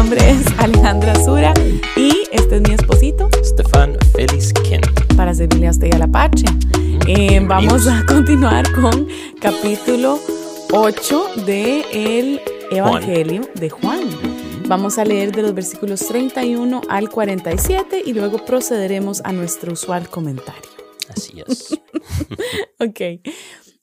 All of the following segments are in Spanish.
Nombre es Alejandra Sura y este es mi esposito Stefan Félix Kent. para servirle a usted y a la Pache. Eh, vamos a continuar con capítulo 8 del el Evangelio de Juan. Vamos a leer de los versículos 31 al 47 y luego procederemos a nuestro usual comentario. Así es. Ok.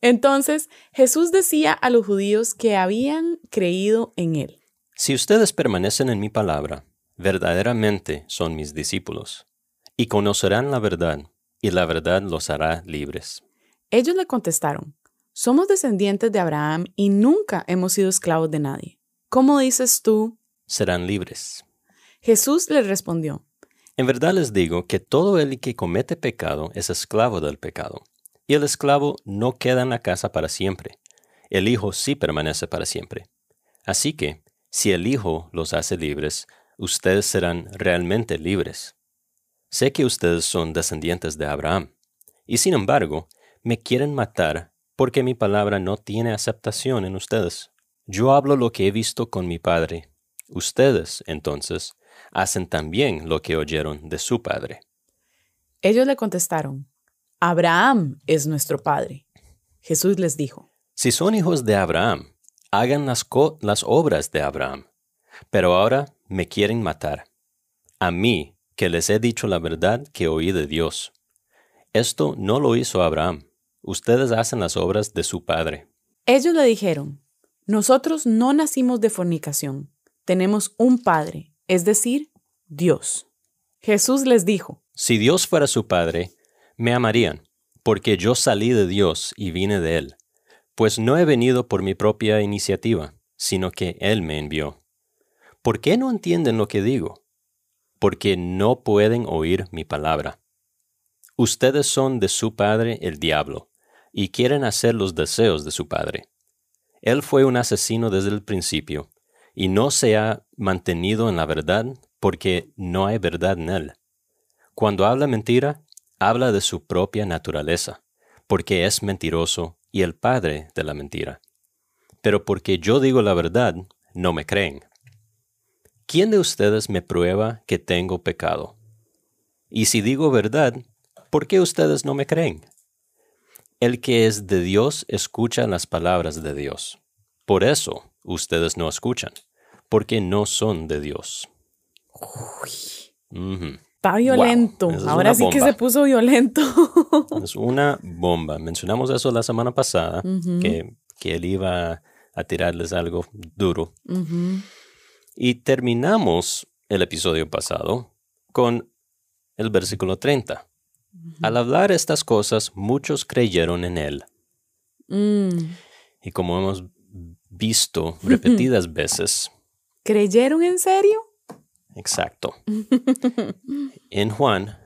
Entonces, Jesús decía a los judíos que habían creído en él. Si ustedes permanecen en mi palabra, verdaderamente son mis discípulos, y conocerán la verdad, y la verdad los hará libres. Ellos le contestaron, somos descendientes de Abraham y nunca hemos sido esclavos de nadie. ¿Cómo dices tú? Serán libres. Jesús les respondió, En verdad les digo que todo el que comete pecado es esclavo del pecado, y el esclavo no queda en la casa para siempre, el Hijo sí permanece para siempre. Así que, si el Hijo los hace libres, ustedes serán realmente libres. Sé que ustedes son descendientes de Abraham, y sin embargo, me quieren matar porque mi palabra no tiene aceptación en ustedes. Yo hablo lo que he visto con mi Padre. Ustedes, entonces, hacen también lo que oyeron de su Padre. ellos le contestaron, Abraham es nuestro Padre. Jesús les dijo, Si son hijos de Abraham, hagan las, las obras de Abraham. Pero ahora me quieren matar. A mí, que les he dicho la verdad que oí de Dios. Esto no lo hizo Abraham. Ustedes hacen las obras de su padre. ellos le dijeron, nosotros no nacimos de fornicación, tenemos un Padre, es decir, Dios. Jesús les dijo, Si Dios fuera su padre, me amarían, porque yo salí de Dios y vine de Él. Pues no he venido por mi propia iniciativa, sino que Él me envió. ¿Por qué no entienden lo que digo? Porque no pueden oír mi palabra. Ustedes son de su padre el diablo, y quieren hacer los deseos de su padre. Él fue un asesino desde el principio, y no se ha mantenido en la verdad porque no hay verdad en él. Cuando habla mentira, habla de su propia naturaleza, porque es mentiroso y el padre de la mentira. Pero porque yo digo la verdad, no me creen. ¿Quién de ustedes me prueba que tengo pecado? Y si digo verdad, ¿por qué ustedes no me creen? El que es de Dios escucha las palabras de Dios. Por eso ustedes no escuchan, porque no son de Dios. Ujú. Está violento. es Ahora sí que se puso violento. Es una bomba. Mencionamos eso la semana pasada, que, que él iba a tirarles algo duro. Y terminamos el episodio pasado con el versículo 30. Al hablar estas cosas, muchos creyeron en él. Mm. Y como hemos visto repetidas veces, ¿Creyeron en serio? Exacto. En Juan,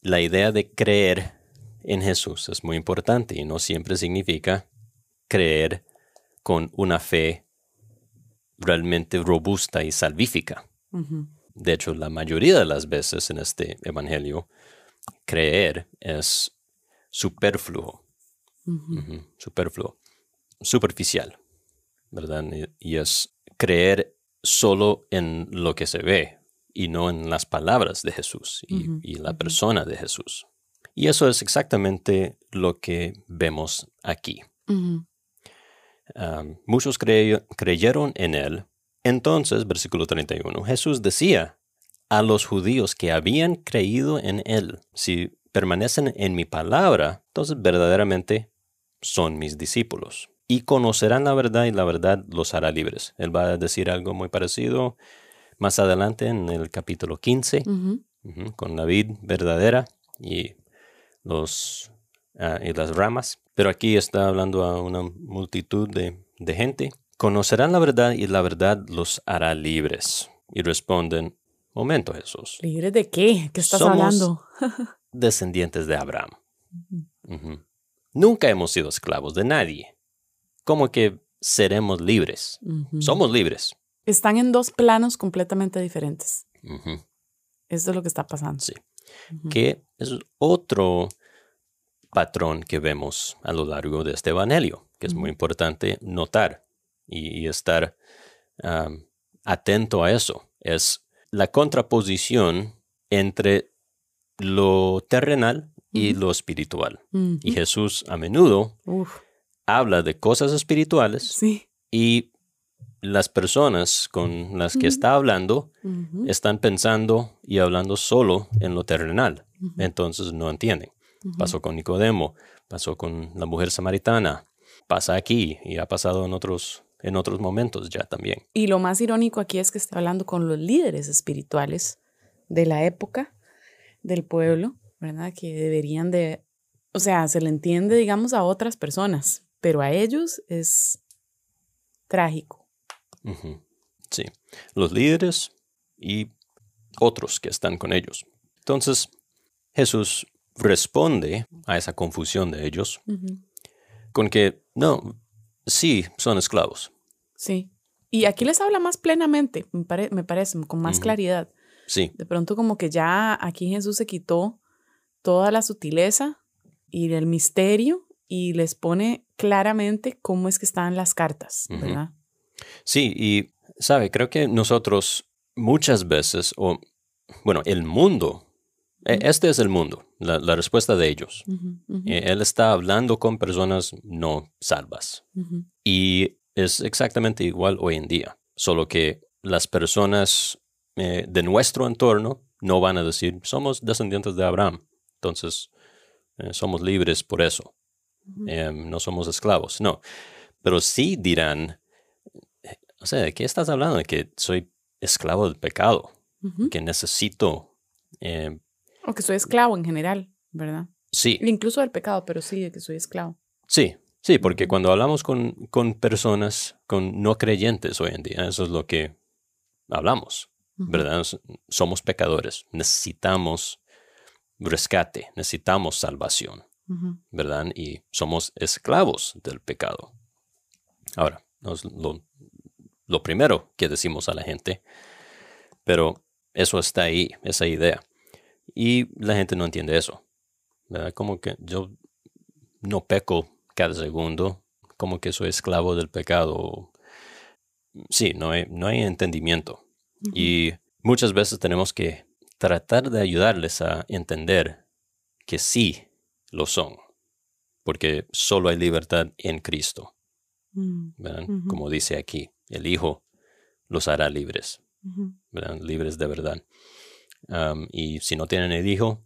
la idea de creer en Jesús es muy importante y no siempre significa creer con una fe realmente robusta y salvífica. De hecho, la mayoría de las veces en este Evangelio, creer es superfluo, superfluo, superficial, ¿verdad? Y- Y es creer solo en lo que se ve y no en las palabras de Jesús y, la persona de Jesús. Y eso es exactamente lo que vemos aquí. Um, muchos crey- creyeron en él. Entonces, versículo 31, Jesús decía a los judíos que habían creído en él, si permanecen en mi palabra, entonces verdaderamente son mis discípulos. Y conocerán la verdad y la verdad los hará libres. Él va a decir algo muy parecido más adelante en el capítulo 15 Ujú. ujú, con la vid verdadera y, los, ah, y las ramas. Pero aquí está hablando a una multitud de, de gente. Conocerán la verdad y la verdad los hará libres. Y responden, momento Jesús, ¿Libres de qué? ¿Qué estás Somos- hablando? descendientes de Abraham. Nunca hemos sido esclavos de nadie. ¿Cómo que seremos libres? Somos libres. Están en dos planos completamente diferentes. Ujú. Esto es lo que está pasando. Sí. Que es otro patrón que vemos a lo largo de este Evangelio, que es muy importante notar y, y estar atento a eso. Es la contraposición entre lo terrenal y lo espiritual. Y Jesús a menudo Uf, habla de cosas espirituales sí. y las personas con las que está hablando están pensando y hablando solo en lo terrenal. Entonces no entienden. Pasó con Nicodemo, pasó con la mujer samaritana, pasa aquí y ha pasado en otros, en otros momentos ya también. Y lo más irónico aquí es que está hablando con los líderes espirituales de la época, del pueblo, ¿verdad? Que deberían de, o sea, se le entiende, digamos, a otras personas, pero a ellos es trágico. Sí, los líderes y otros que están con ellos. Entonces, Jesús responde a esa confusión de ellos con que, no, sí, son esclavos. Sí. Y aquí les habla más plenamente, me, pare- me parece, con más claridad. Sí, De pronto como que ya aquí Jesús se quitó toda la sutileza y el misterio y les pone claramente cómo es que están las cartas, sí, y, sabe, creo que nosotros muchas veces, o, bueno, el mundo, e- este es el mundo, la, la respuesta de ellos. Eh, Él está hablando con personas no salvas. Y es exactamente igual hoy en día, solo que las personas eh, de nuestro entorno no van a decir, somos descendientes de Abraham, entonces eh, somos libres por eso, eh, no somos esclavos. No, pero sí dirán, o sea, ¿de qué estás hablando? De que soy esclavo del pecado, que necesito... eh, O que soy esclavo en general, ¿verdad? sí, Incluso del pecado, pero sí, de que soy esclavo. Sí, sí, porque cuando hablamos con, con personas, con no creyentes hoy en día, eso es lo que hablamos, ¿verdad? Somos pecadores, necesitamos rescate, necesitamos salvación, ¿verdad? Y somos esclavos del pecado. Ahora, no es lo, lo primero que decimos a la gente, pero eso está ahí, esa idea. Y la gente no entiende eso, ¿verdad? Como que yo no peco cada segundo, como que soy esclavo del pecado. Sí, no hay, no hay entendimiento. Y muchas veces tenemos que tratar de ayudarles a entender que sí lo son, porque solo hay libertad en Cristo, Mm. Como dice aquí, el Hijo los hará libres. Libres de verdad. Y si no tienen el Hijo,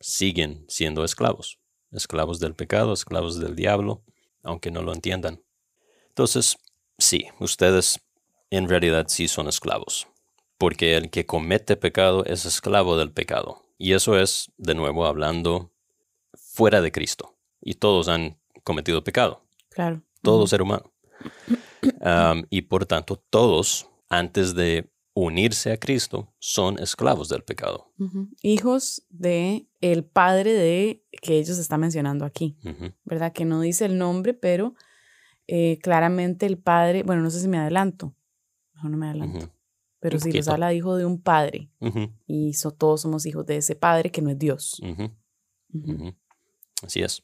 siguen siendo esclavos, esclavos del pecado, esclavos del diablo, aunque no lo entiendan. Entonces, sí, ustedes en realidad sí son esclavos, porque el que comete pecado es esclavo del pecado. Y eso es, de nuevo, hablando fuera de Cristo. Y todos han cometido pecado, Claro. todo ser humano. Am, y por tanto, todos, antes de unirse a Cristo, son esclavos del pecado. Hijos de el padre de que ellos están mencionando aquí. ¿verdad? Que no dice el nombre, pero eh, claramente el padre, bueno, no sé si me adelanto, mejor no me adelanto, pero si poquito. habla de hijo de un padre y so- todos somos hijos de ese padre que no es Dios. Así es.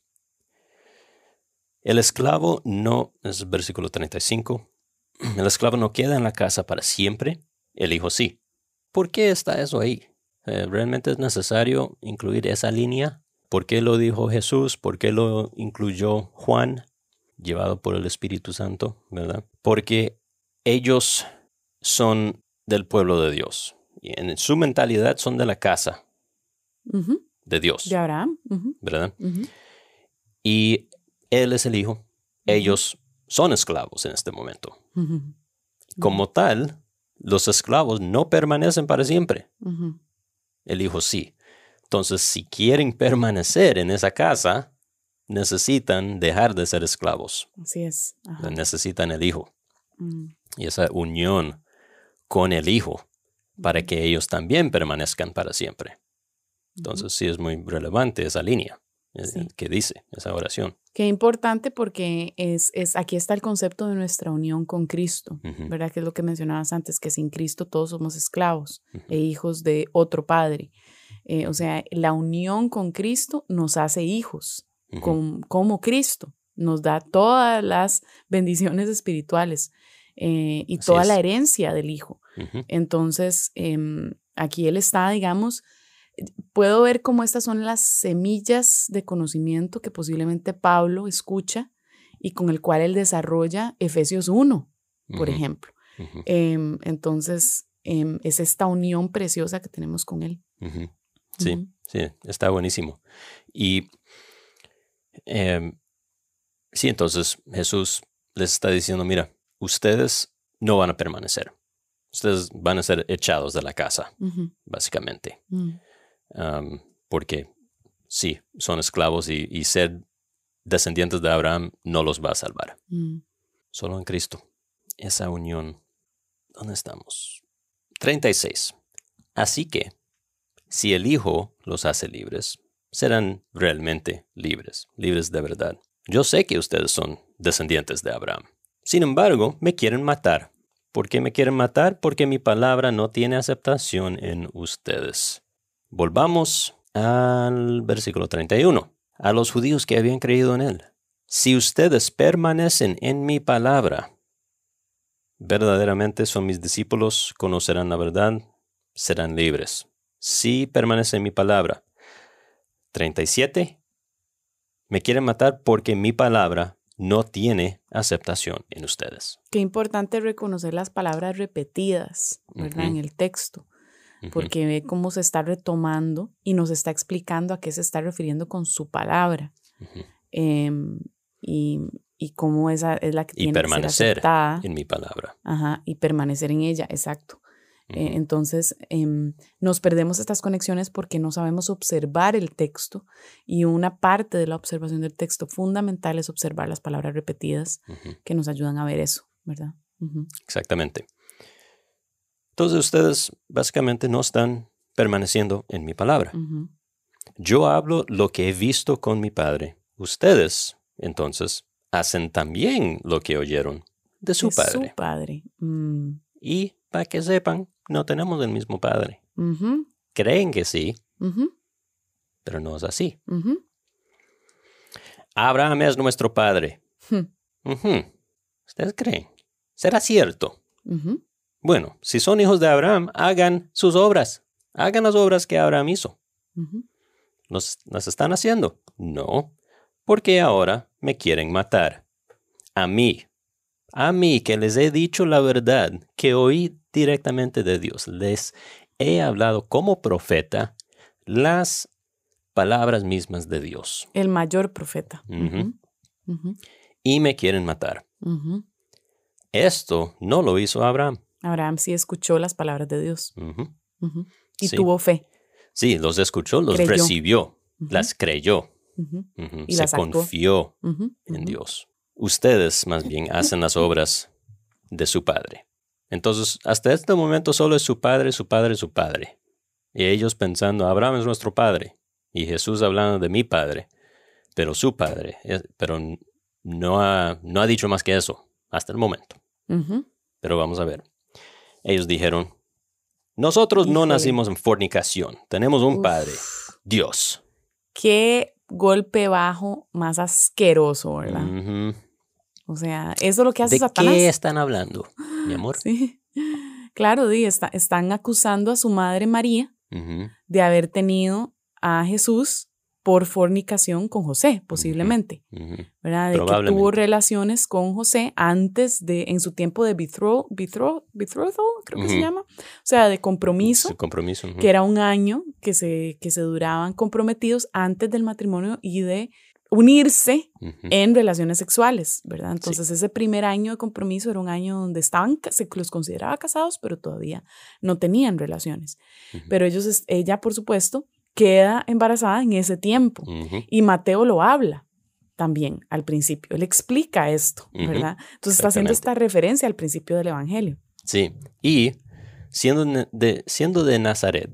El esclavo no, es versículo 35, el esclavo no queda en la casa para siempre, el hijo sí. ¿Por qué está eso ahí? Eh, ¿Realmente es necesario incluir esa línea? ¿Por qué lo dijo Jesús? ¿Por qué lo incluyó Juan, llevado por el Espíritu Santo? ¿Verdad? Porque ellos son del pueblo de Dios. Y en su mentalidad son de la casa de Dios. De Abraham. ¿Verdad? y él es el hijo. Ellos son esclavos en este momento. Como tal, los esclavos no permanecen para siempre. El hijo sí. Entonces, si quieren permanecer en esa casa, necesitan dejar de ser esclavos. Así es. ajá, Necesitan el hijo mm, y esa unión con el hijo para que ellos también permanezcan para siempre. Entonces, sí es muy relevante esa línea eh, Sí. que dice esa oración. Qué importante porque es, es, aquí está el concepto de nuestra unión con Cristo, Ujú, ¿verdad? Que es lo que mencionabas antes, que sin Cristo todos somos esclavos e hijos de otro Padre. Eh, o sea, la unión con Cristo nos hace hijos, con- como Cristo, nos da todas las bendiciones espirituales. eh, y Así toda la herencia del Hijo. Entonces, em, aquí él está, digamos, puedo ver cómo estas son las semillas de conocimiento que posiblemente Pablo escucha y con el cual él desarrolla Efesios 1, por ejemplo. Em, entonces, em, es esta unión preciosa que tenemos con él. Sí, sí, está buenísimo. Y em, sí, entonces Jesús les está diciendo, mira, ustedes no van a permanecer. Ustedes van a ser echados de la casa, básicamente. Am, porque sí, son esclavos y, y ser descendientes de Abraham no los va a salvar. mm. Solo en Cristo. Esa unión. ¿Dónde estamos? 36. Así que, si el Hijo los hace libres, serán realmente libres, libres de verdad. Yo sé que ustedes son descendientes de Abraham. Sin embargo, me quieren matar. ¿Por qué me quieren matar? Porque mi palabra no tiene aceptación en ustedes. Volvamos al versículo 31. A los judíos que habían creído en él. Si ustedes permanecen en mi palabra, verdaderamente son mis discípulos, conocerán la verdad, serán libres. Si permanecen en mi palabra. 37. Me quieren matar porque mi palabra no tiene aceptación en ustedes. Qué importante reconocer las palabras repetidas, ¿verdad? En el texto, porque ve cómo se está retomando y nos está explicando a qué se está refiriendo con su palabra. ujú. em, y, y cómo esa es la que Y tiene que ser permanecer aceptada. en mi palabra. Ajá, y permanecer en ella, exacto. Eh, Ujú. entonces, em, nos perdemos estas conexiones porque no sabemos observar el texto y una parte de la observación del texto fundamental es observar las palabras repetidas Ujú. que nos ayudan a ver eso, ¿verdad? Exactamente. Entonces ustedes básicamente no están permaneciendo en mi palabra. Yo hablo lo que he visto con mi padre. Ustedes, entonces, hacen también lo que oyeron de su De padre. Su padre. Mm, Y para que sepan, no tenemos el mismo padre. ujú, Creen que sí, ujú, pero no es así. Abraham es nuestro padre. Ujú. ¿Ustedes creen? ¿Será cierto? Bueno, si son hijos de Abraham, hagan sus obras. Hagan las obras que Abraham hizo. Ujú. ¿Los, ¿Las están haciendo? No, porque ahora me quieren matar. A mí. A mí que les he dicho la verdad que oí directamente de Dios. Les he hablado como profeta las palabras mismas de Dios. El mayor profeta. Y me quieren matar. Esto no lo hizo Abraham. Abraham sí escuchó las palabras de Dios y Sí. tuvo fe. Sí, los escuchó, los Creyó. recibió, las creyó, Y se las confió en. Dios. Ustedes más bien hacen las obras de su padre. Entonces, hasta este momento solo es su padre, su padre, su padre. Y ellos pensando, Abraham es nuestro padre. Y Jesús hablando de mi padre, pero su padre. Pero no ha, no ha dicho más que eso hasta el momento. Pero vamos a ver. Ellos dijeron, nosotros no nacimos en fornicación. Tenemos un padre, Dios. Qué golpe bajo más asqueroso, ¿verdad? O sea, eso es lo que hace ¿De Satanás. qué están hablando, mi amor? Sí. Claro, está- están acusando a su madre María de haber tenido a Jesús por fornicación con José, posiblemente, Ujú. ¿verdad? De que tuvo relaciones con José antes de, en su tiempo de betro, betro, betrothal, creo que se Ujú. llama, o sea, de compromiso, Su compromiso. ujú. que era un año que se, que se duraban comprometidos antes del matrimonio y de unirse en relaciones sexuales, ¿verdad? Entonces ese primer año de compromiso era un año donde estaban, se los consideraba casados, pero todavía no tenían relaciones. Pero ellos, ella, por supuesto, queda embarazada en ese tiempo y Mateo lo habla también al principio. Él explica esto. ¿verdad? Entonces está haciendo esta referencia al principio del Evangelio. Sí. Y siendo de, siendo de Nazaret,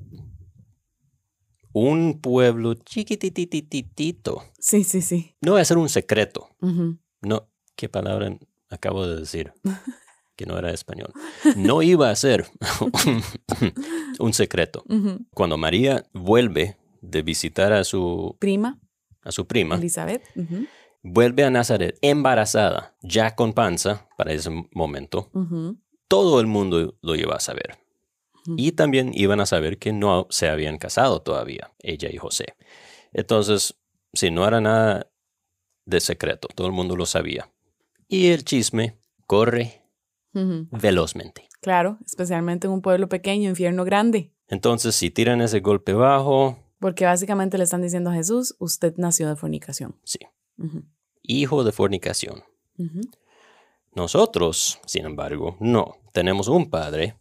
un pueblo chiquititititito, Sí, sí, sí. no va a ser un secreto. No, ¿qué palabra acabo de decir? Que no era español. No iba a ser un secreto. Cuando María vuelve de visitar a su, Prima, a su prima, Elizabeth. vuelve a Nazaret embarazada, ya con panza para ese momento. Todo el mundo lo iba a saber. Y también iban a saber que no se habían casado todavía, ella y José. Entonces, si no era nada de secreto, todo el mundo lo sabía. Y el chisme corre Velozmente. Claro, especialmente en un pueblo pequeño, infierno grande. Entonces, si tiran ese golpe bajo, Porque básicamente le están diciendo a Jesús, usted nació de fornicación. sí, hijo de fornicación. Nosotros, sin embargo, no. Tenemos un Padre,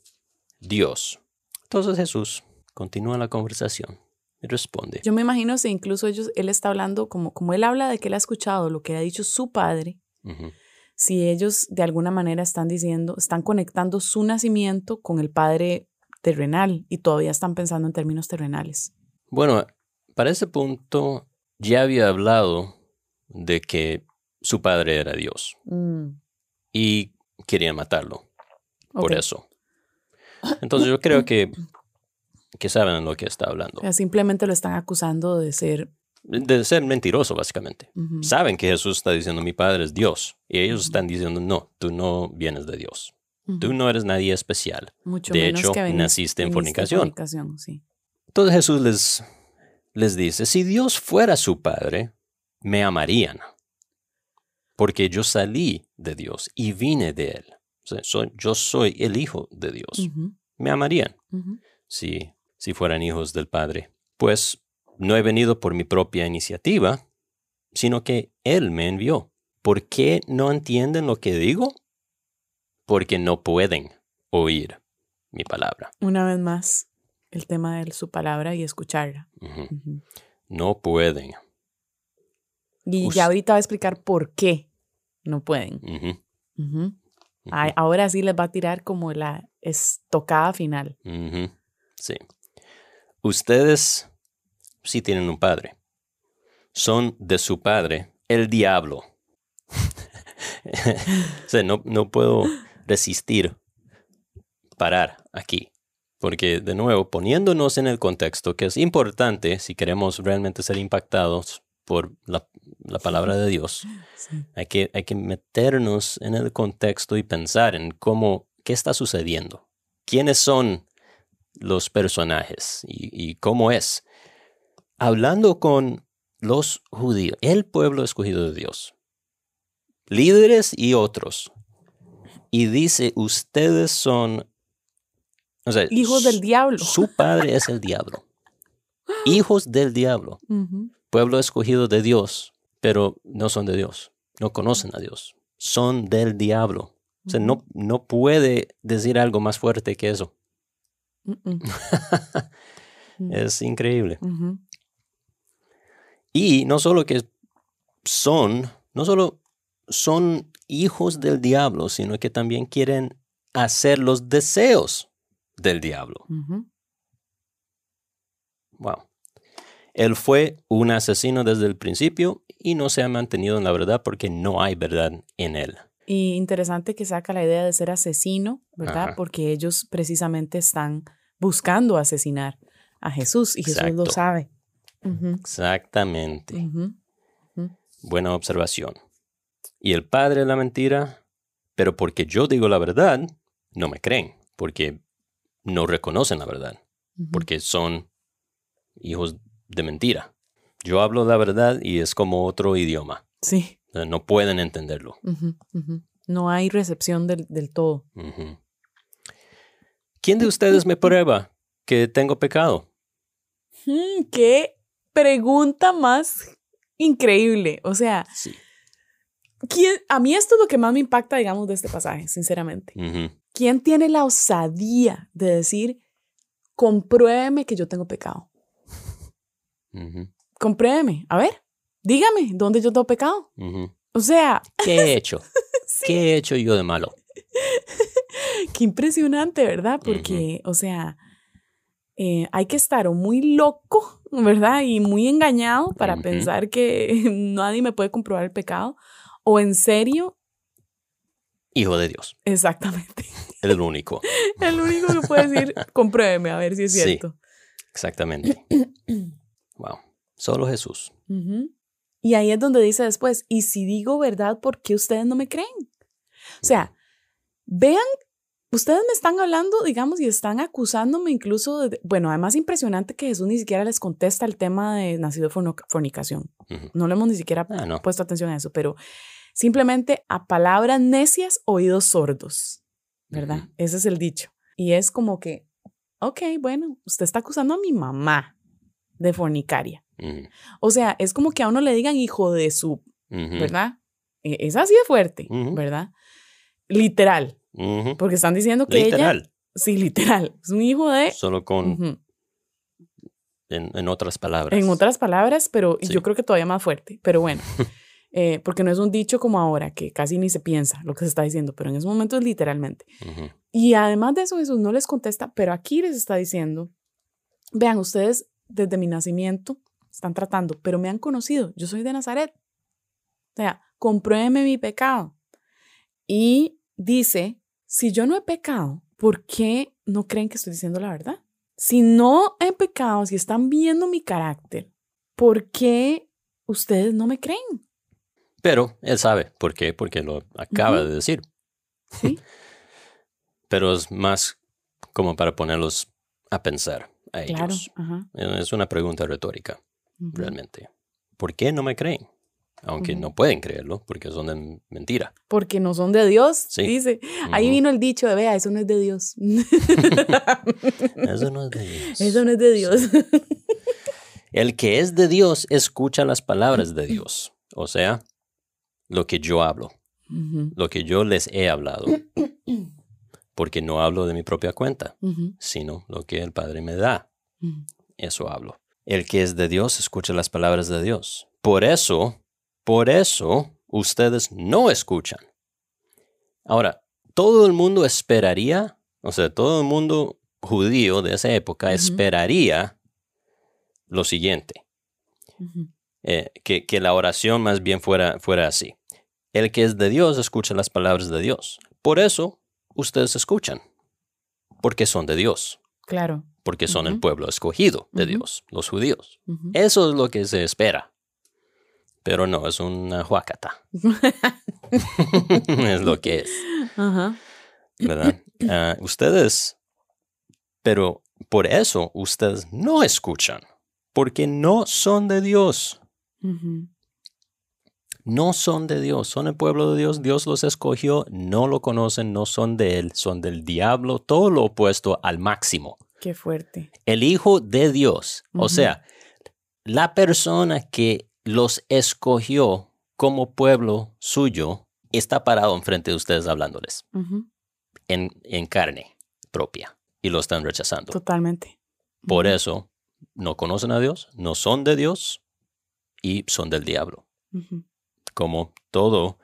Dios. Entonces Jesús continúa la conversación y responde. Yo me imagino si incluso ellos, él está hablando, como, como él habla de que él ha escuchado lo que ha dicho su padre, Ujú, si ellos de alguna manera están diciendo, están conectando su nacimiento con el padre terrenal y todavía están pensando en términos terrenales. Bueno, para ese punto ya había hablado de que su padre era Dios Mm, y querían matarlo por eso. Entonces yo creo que, que saben lo que está hablando. O sea, simplemente lo están acusando de ser... De ser mentiroso, básicamente. Saben que Jesús está diciendo mi padre es Dios y ellos están diciendo no, tú no vienes de Dios. Tú no eres nadie especial. Mucho de menos hecho, que naciste en fornicación. fornicación, sí. Entonces Jesús les, les dice, si Dios fuera su padre, me amarían, porque yo salí de Dios y vine de él. O sea, soy- yo soy el hijo de Dios. Me amarían si, si fueran hijos del Padre. Pues no he venido por mi propia iniciativa, sino que Él me envió. ¿Por qué no entienden lo que digo? Porque no pueden oír mi palabra. Una vez más, el tema de su palabra y escucharla. No pueden. Y ya ahorita va a explicar por qué no pueden. Ay, ahora sí les va a tirar como la estocada final. Sí. Ustedes sí tienen un padre. Son de su padre, el diablo. o sea, no, no puedo resistir parar aquí. Porque, de nuevo, poniéndonos en el contexto, que es importante si queremos realmente ser impactados por la, la palabra de Dios, Sí. hay que, hay que meternos en el contexto y pensar en cómo, qué está sucediendo, quiénes son los personajes y, y cómo es. Hablando con los judíos, el pueblo escogido de Dios, líderes y otros, y dice, ustedes son... o sea, Hijos del diablo. Su padre es el diablo. Hijos del diablo pueblo escogido de Dios, pero no son de Dios, no conocen a Dios, son del diablo. O sea, no, no puede decir algo más fuerte que eso. Es increíble. Y no solo que son, no solo son hijos del diablo, sino que también quieren hacer los deseos del diablo. Ujú. Wow. Él fue un asesino desde el principio y no se ha mantenido en la verdad porque no hay verdad en él. Y interesante que saca la idea de ser asesino, ¿verdad? Ajá. Porque ellos precisamente están buscando asesinar a Jesús y Jesús lo Exacto. Exactamente. Buena observación. Y el padre de la mentira, pero porque yo digo la verdad, no me creen, porque no reconocen la verdad, porque son hijos de mentira. Yo hablo la verdad y es como otro idioma. Sí. No pueden entenderlo. No hay recepción del, del todo. ¿Quién de ustedes me prueba que tengo pecado? Mm, qué pregunta más increíble. O sea, Sí. ¿quién, a mí esto es lo que más me impacta, digamos, de este pasaje, sinceramente. ¿Quién tiene la osadía de decir, compruébeme que yo tengo pecado? Compruébeme. A ver, dígame, ¿dónde yo tengo pecado? O sea, ¿Qué he hecho? ¿Qué he hecho yo de malo? qué impresionante, ¿verdad? Porque, o sea, eh, hay que estar o muy loco, ¿verdad? Y muy engañado para Ujú. pensar que nadie me puede comprobar el pecado. O en serio, Hijo de Dios, exactamente. el único. El único que puede decir, compruébeme a ver si es Sí. cierto. Exactamente. Wow. Solo Jesús. Ujú. Y ahí es donde dice después, y si digo verdad, ¿por qué ustedes no me creen? O sea, vean, ustedes me están hablando, digamos, y están acusándome incluso de, bueno, además impresionante que Jesús ni siquiera les contesta el tema de nacido de fornicación. No le hemos ni siquiera ah, puesto atención a eso, pero simplemente a palabras necias, oídos sordos, ¿verdad? Ese es el dicho. Y es como que, ok, bueno, usted está acusando a mi mamá de fornicaria. O sea, es como que a uno le digan hijo de su, ¿verdad? E, es así de fuerte, ¿verdad? Literal. Porque están diciendo que literal. Sí, literal. Es un hijo de... Solo con... En, otras palabras. En otras palabras, pero yo creo que todavía más fuerte. Pero bueno, eh, porque no es un dicho como ahora, que casi ni se piensa lo que se está diciendo, pero en ese momento es literalmente. Y además de eso, Jesús no les contesta, pero aquí les está diciendo, vean, ustedes desde mi nacimiento están tratando, pero me han conocido, yo soy de Nazaret. O sea, compruébeme mi pecado. Y dice, si yo no he pecado, ¿por qué no creen que estoy diciendo la verdad? Si no he pecado, si están viendo mi carácter, ¿por qué ustedes no me creen? Pero él sabe por qué, porque lo acaba de decir. Sí. Pero es más como para ponerlos a pensar a ellos. Es una pregunta retórica, realmente. ¿Por qué no me creen? Aunque no pueden creerlo, porque son de mentira. Porque no son de Dios, dice. Ahí vino el dicho de, vea, eso no es de Dios. eso no es de Dios. Eso no es de Dios. el que es de Dios escucha las palabras de Dios. O sea, lo que yo hablo, lo que yo les he hablado, porque no hablo de mi propia cuenta, sino lo que el Padre me da. Eso hablo. El que es de Dios escucha las palabras de Dios. Por eso, por eso ustedes no escuchan. Ahora, todo el mundo esperaría, o sea, todo el mundo judío de esa época esperaría lo siguiente, eh, que, que, la oración más bien fuera, fuera así. El que es de Dios escucha las palabras de Dios. Por eso ustedes escuchan, porque son de Dios. Claro. Porque son el pueblo escogido de Dios, los judíos. Eso es lo que se espera. Pero no, es una huacata. es lo que es. ¿Verdad? Ah, ustedes, pero por eso ustedes no escuchan, porque no son de Dios no son de Dios, son el pueblo de Dios, Dios los escogió, no lo conocen, no son de Él, son del diablo, todo lo opuesto al máximo. Qué fuerte. El Hijo de Dios, o sea, la persona que los escogió como pueblo suyo, está parado enfrente de ustedes hablándoles en, en carne propia y lo están rechazando. Totalmente. Por eso no conocen a Dios, no son de Dios y son del diablo como todo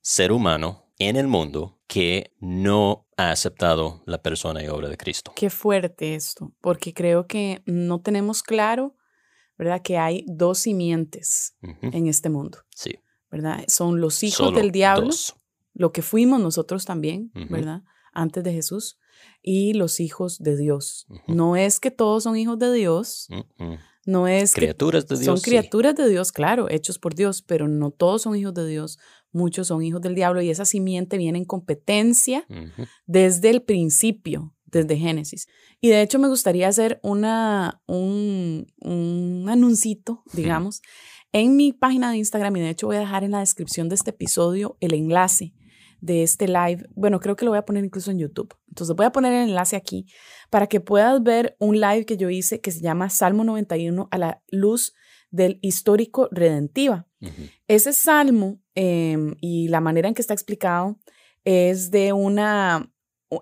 ser humano en el mundo que no ha aceptado la persona y obra de Cristo. Qué fuerte esto, porque creo que no tenemos claro, ¿verdad? Que hay dos simientes en este mundo. Sí. ¿Verdad? Son los hijos del diablo, lo que fuimos nosotros también, ¿verdad? Antes de Jesús, y los hijos de Dios. No es que todos son hijos de Dios. No es criaturas de Dios. Son criaturas de Dios, claro, hechos por Dios, pero no todos son hijos de Dios. Muchos son hijos del diablo y esa simiente viene en competencia desde el principio, desde Génesis. Y de hecho me gustaría hacer una, un, un anuncito, digamos, en mi página de Instagram y de hecho voy a dejar en la descripción de este episodio el enlace de este live. Bueno, creo que lo voy a poner incluso en YouTube. Entonces voy a poner el enlace aquí para que puedas ver un live que yo hice que se llama Salmo 91 a la luz del histórico redentiva. Ese salmo em, y la manera en que está explicado es de una,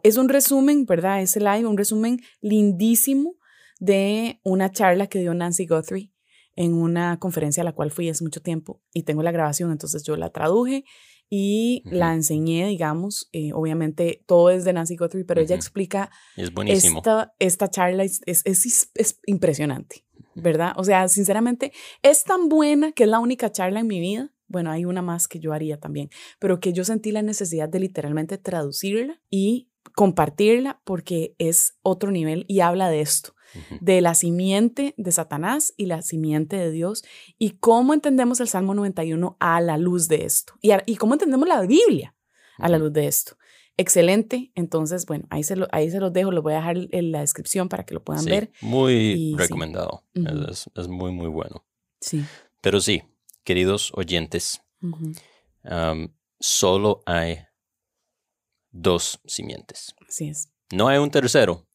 es un resumen, ¿verdad? Ese live, un resumen lindísimo de una charla que dio Nancy Guthrie en una conferencia a la cual fui hace mucho tiempo y tengo la grabación, entonces yo la traduje y la enseñé, digamos, eh, obviamente todo es de Nancy Guthrie, pero ella explica es buenísimo. Esta, esta charla es, es, es, impresionante, ¿verdad? O sea, sinceramente, es tan buena que es la única charla en mi vida. Bueno, hay una más que yo haría también, pero que yo sentí la necesidad de literalmente traducirla y compartirla porque es otro nivel y habla de esto, de la simiente de Satanás y la simiente de Dios y cómo entendemos el Salmo 91 a la luz de esto y, y cómo entendemos la Biblia a la luz de esto. Excelente, entonces, bueno, ahí se, lo, ahí se los dejo, lo voy a dejar en la descripción para que lo puedan ver. Muy recomendado, es, es, muy, muy bueno. Sí. Pero sí, queridos oyentes, solo hay dos simientes. Así es. No hay un tercero,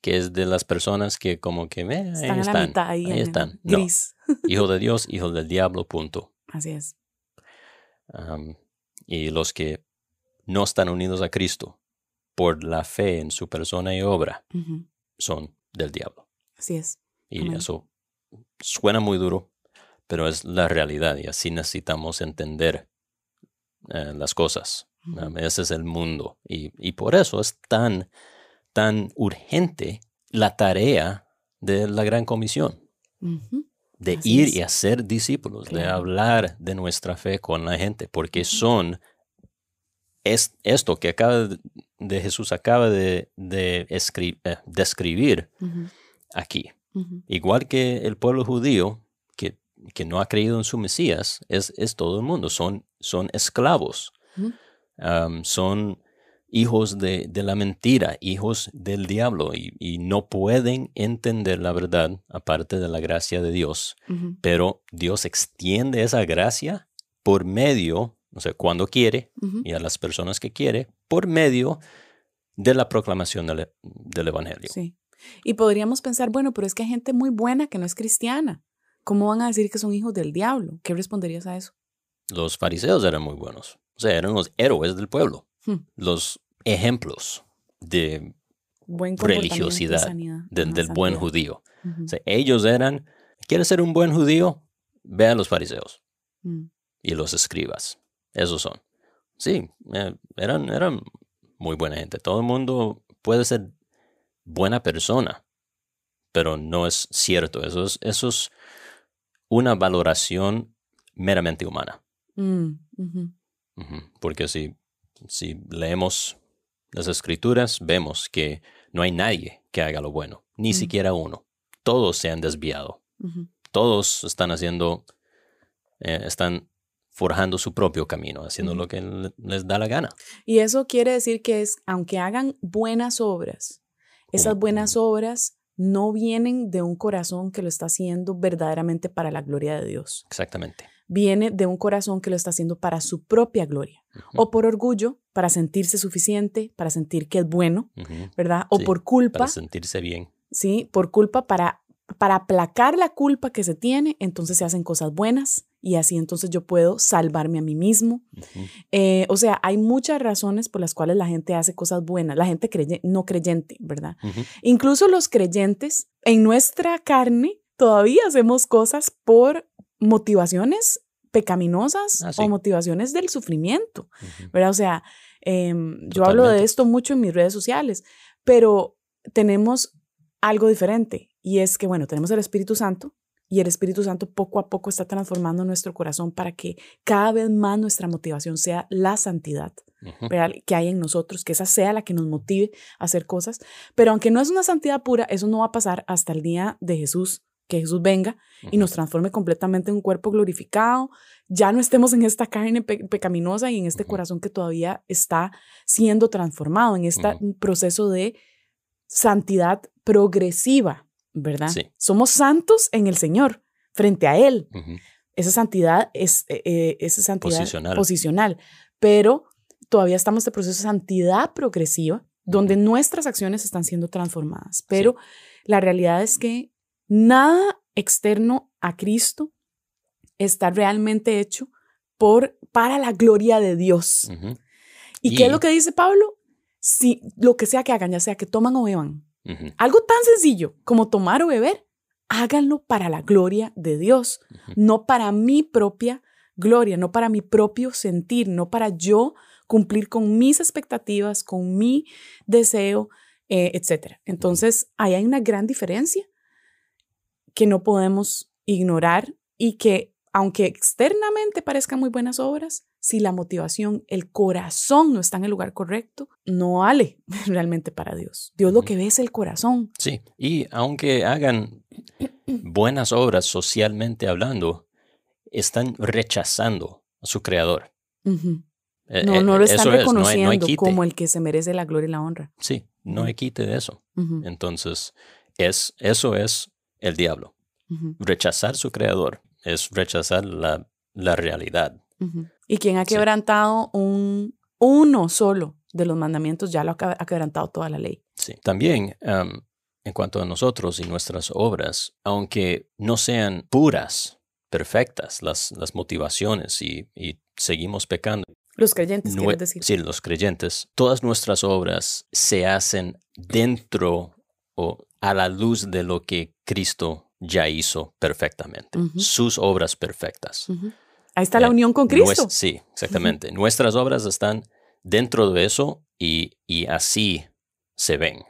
que es de las personas que como que eh, están ahí están, ahí, están. Gris. hijo de Dios, hijo del diablo, punto. Así es. y los que no están unidos a Cristo por la fe en su persona y obra son del diablo. Así es. Y eso suena muy duro, pero es la realidad y así necesitamos entender eh, las cosas. Ese es el mundo. Y, y, por eso es tan, tan urgente la tarea de la gran comisión. De ir y hacer discípulos, de hablar de nuestra fe con la gente, porque son es esto que acaba de Jesús acaba de, de eh, describir aquí. Igual que el pueblo judío, que, que, no ha creído en su Mesías, es, es todo el mundo, son, son esclavos, son hijos de, de, la mentira, hijos del diablo, y, y, no pueden entender la verdad aparte de la gracia de Dios. Pero Dios extiende esa gracia por medio o sea, cuando quiere y a las personas que quiere, por medio de la proclamación del, del, Evangelio. Sí. Y podríamos pensar, bueno, pero es que hay gente muy buena que no es cristiana. ¿Cómo van a decir que son hijos del diablo? ¿Qué responderías a eso? Los fariseos eran muy buenos. O sea, eran los héroes del pueblo. Hmm. Los ejemplos de religiosidad del buen judío. o sea, ellos eran, ¿quieres ser un buen judío? Ve a los fariseos hmm. y los escribas. Esos son. Sí, eh, eran, eran muy buena gente. Todo el mundo puede ser buena persona, pero no es cierto. Eso es, eso es una valoración meramente humana. Mm, Porque si, si leemos las escrituras, vemos que no hay nadie que haga lo bueno, ni mm. siquiera uno. Todos se han desviado. Todos están haciendo, eh, están forjando su propio camino, haciendo lo que les da la gana. Y eso quiere decir que es, aunque hagan buenas obras, esas buenas obras no vienen de un corazón que lo está haciendo verdaderamente para la gloria de Dios. Exactamente. Viene de un corazón que lo está haciendo para su propia gloria. O por orgullo, para sentirse suficiente, para sentir que es bueno, ¿verdad? O por culpa. Para sentirse bien. Sí, por culpa, para, para aplacar la culpa que se tiene, entonces se hacen cosas buenas y así entonces yo puedo salvarme a mí mismo. Eh, o sea, hay muchas razones por las cuales la gente hace cosas buenas, la gente no creyente, ¿verdad? Incluso los creyentes en nuestra carne todavía hacemos cosas por motivaciones pecaminosas ah, o motivaciones del sufrimiento, ¿verdad? O sea, em, yo hablo de esto mucho en mis redes sociales, pero tenemos algo diferente y es que, bueno, tenemos el Espíritu Santo, y el Espíritu Santo poco a poco está transformando nuestro corazón para que cada vez más nuestra motivación sea la santidad que hay en nosotros, que esa sea la que nos motive a hacer cosas. Pero aunque no es una santidad pura, eso no va a pasar hasta el día de Jesús, que Jesús venga y nos transforme completamente en un cuerpo glorificado, ya no estemos en esta carne pecaminosa y en este corazón que todavía está siendo transformado, en este proceso de santidad progresiva ¿verdad? Somos santos en el Señor, frente a Él. Esa santidad es eh, eh, esa santidad posicional. pero todavía estamos en proceso de santidad progresiva, donde nuestras acciones están siendo transformadas. Pero la realidad es que nada externo a Cristo está realmente hecho por, para la gloria de Dios. ¿Y, qué es lo que dice Pablo? Si lo que sea que hagan, ya sea que toman o beban, algo tan sencillo como tomar o beber, háganlo para la gloria de Dios, no para mi propia gloria, no para mi propio sentir, no para yo cumplir con mis expectativas, con mi deseo, eh, etc. Entonces, ahí hay una gran diferencia que no podemos ignorar y que aunque externamente parezcan muy buenas obras, si la motivación, el corazón no está en el lugar correcto, no vale realmente para Dios. Dios lo que ve es el corazón. Sí, y aunque hagan buenas obras socialmente hablando, están rechazando a su creador. Eh, no, no lo están reconociendo como el que se merece la gloria y la honra. Sí, no hay quite de eso. Entonces, es, eso es el diablo. Rechazar su creador es rechazar la, la realidad. Y quien ha quebrantado un, uno solo de los mandamientos ya lo ha, quebrantado toda la ley. Sí, también en cuanto a nosotros y nuestras obras, aunque no sean puras, perfectas las, las motivaciones y, y seguimos pecando. Los creyentes, decir. Sí, los creyentes. Todas nuestras obras se hacen dentro o a la luz de lo que Cristo ya hizo perfectamente, sus obras perfectas. Ahí está la unión con Cristo. sí, exactamente. Nuestras obras están dentro de eso y, y así se ven.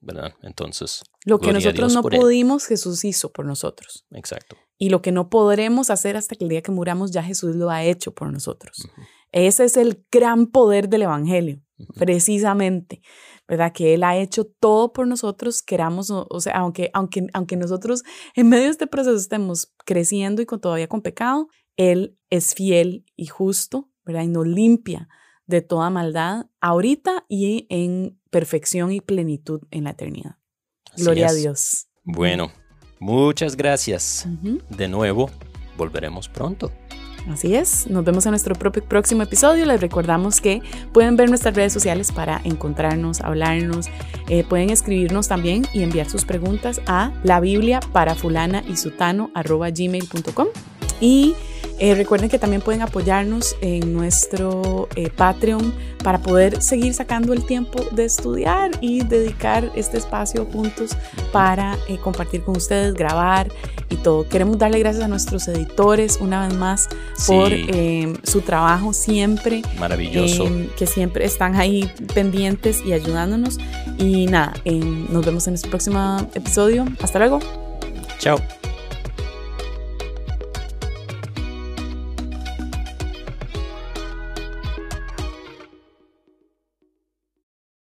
¿Verdad? Entonces. Lo que nosotros no pudimos, Jesús hizo por nosotros. Exacto. Y lo que no podremos hacer hasta que el día que muramos, ya Jesús lo ha hecho por nosotros. Ese es el gran poder del Evangelio, precisamente, ¿verdad? Que Él ha hecho todo por nosotros, queramos, o sea, aunque, aunque, aunque nosotros en medio de este proceso estemos creciendo y con, todavía con pecado, Él es fiel y justo, ¿verdad? Y nos limpia de toda maldad ahorita y en perfección y plenitud en la eternidad. Gloria a Dios. Bueno, muchas gracias. De nuevo, volveremos pronto. Así es, nos vemos en nuestro próximo episodio. Les recordamos que pueden ver nuestras redes sociales para encontrarnos, hablarnos. Eh, pueden escribirnos también y enviar sus preguntas a la Biblia para fulana y sutano gmail.com. Y eh, recuerden que también pueden apoyarnos en nuestro eh, Patreon para poder seguir sacando el tiempo de estudiar y dedicar este espacio juntos para eh, compartir con ustedes, grabar y todo. Queremos darle gracias a nuestros editores una vez más por su trabajo siempre. Maravilloso. que siempre están ahí pendientes y ayudándonos. Y nada, nos vemos en nuestro próximo episodio. Hasta luego. Chao.